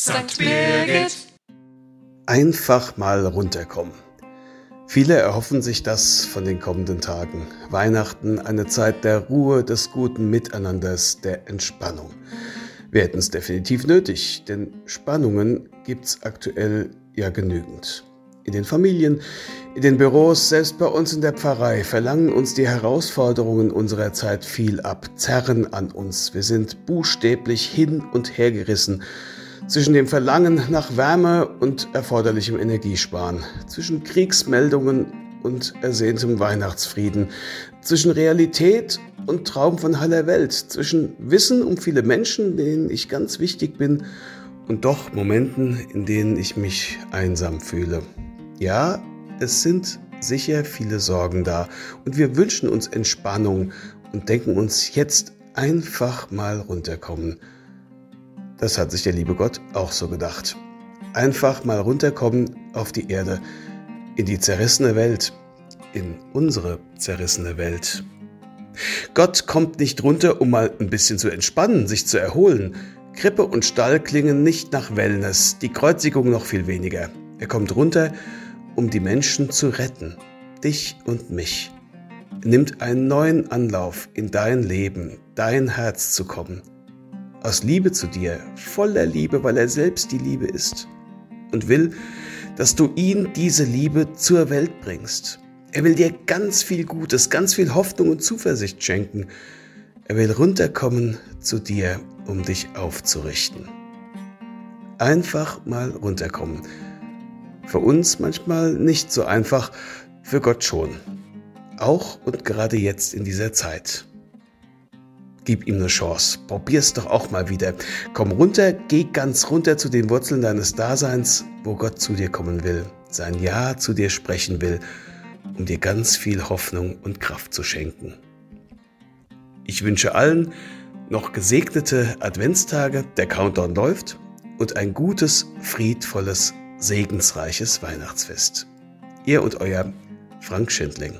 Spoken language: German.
St. Birgit. Einfach mal runterkommen. Viele erhoffen sich das von den kommenden Tagen. Weihnachten, eine Zeit der Ruhe, des guten Miteinanders, der Entspannung. Wir hätten es definitiv nötig, denn Spannungen gibt's aktuell ja genügend. In den Familien, in den Büros, selbst bei uns in der Pfarrei verlangen uns die Herausforderungen unserer Zeit viel ab, zerren an uns. Wir sind buchstäblich hin und her gerissen zwischen dem Verlangen nach Wärme und erforderlichem Energiesparen, zwischen Kriegsmeldungen und ersehntem Weihnachtsfrieden, zwischen Realität und Traum von heller Welt, zwischen Wissen um viele Menschen, denen ich ganz wichtig bin, und doch Momenten, in denen ich mich einsam fühle. Ja, es sind sicher viele Sorgen da und wir wünschen uns Entspannung und denken uns jetzt einfach mal runterkommen. Das hat sich der liebe Gott auch so gedacht. Einfach mal runterkommen auf die Erde, in die zerrissene Welt, in unsere zerrissene Welt. Gott kommt nicht runter, um mal ein bisschen zu entspannen, sich zu erholen. Krippe und Stall klingen nicht nach Wellness, die Kreuzigung noch viel weniger. Er kommt runter, um die Menschen zu retten, dich und mich. Nimmt einen neuen Anlauf in dein Leben, dein Herz zu kommen. Aus Liebe zu dir, voller Liebe, weil er selbst die Liebe ist. Und will, dass du ihn diese Liebe zur Welt bringst. Er will dir ganz viel Gutes, ganz viel Hoffnung und Zuversicht schenken. Er will runterkommen zu dir, um dich aufzurichten. Einfach mal runterkommen für uns manchmal nicht so einfach, für Gott schon. Auch und gerade jetzt in dieser Zeit. Gib ihm eine Chance. Probier's doch auch mal wieder. Komm runter, geh ganz runter zu den Wurzeln deines Daseins, wo Gott zu dir kommen will, sein Ja zu dir sprechen will, um dir ganz viel Hoffnung und Kraft zu schenken. Ich wünsche allen noch gesegnete Adventstage, der Countdown läuft und ein gutes, friedvolles segensreiches Weihnachtsfest. Ihr und euer Frank Schindling.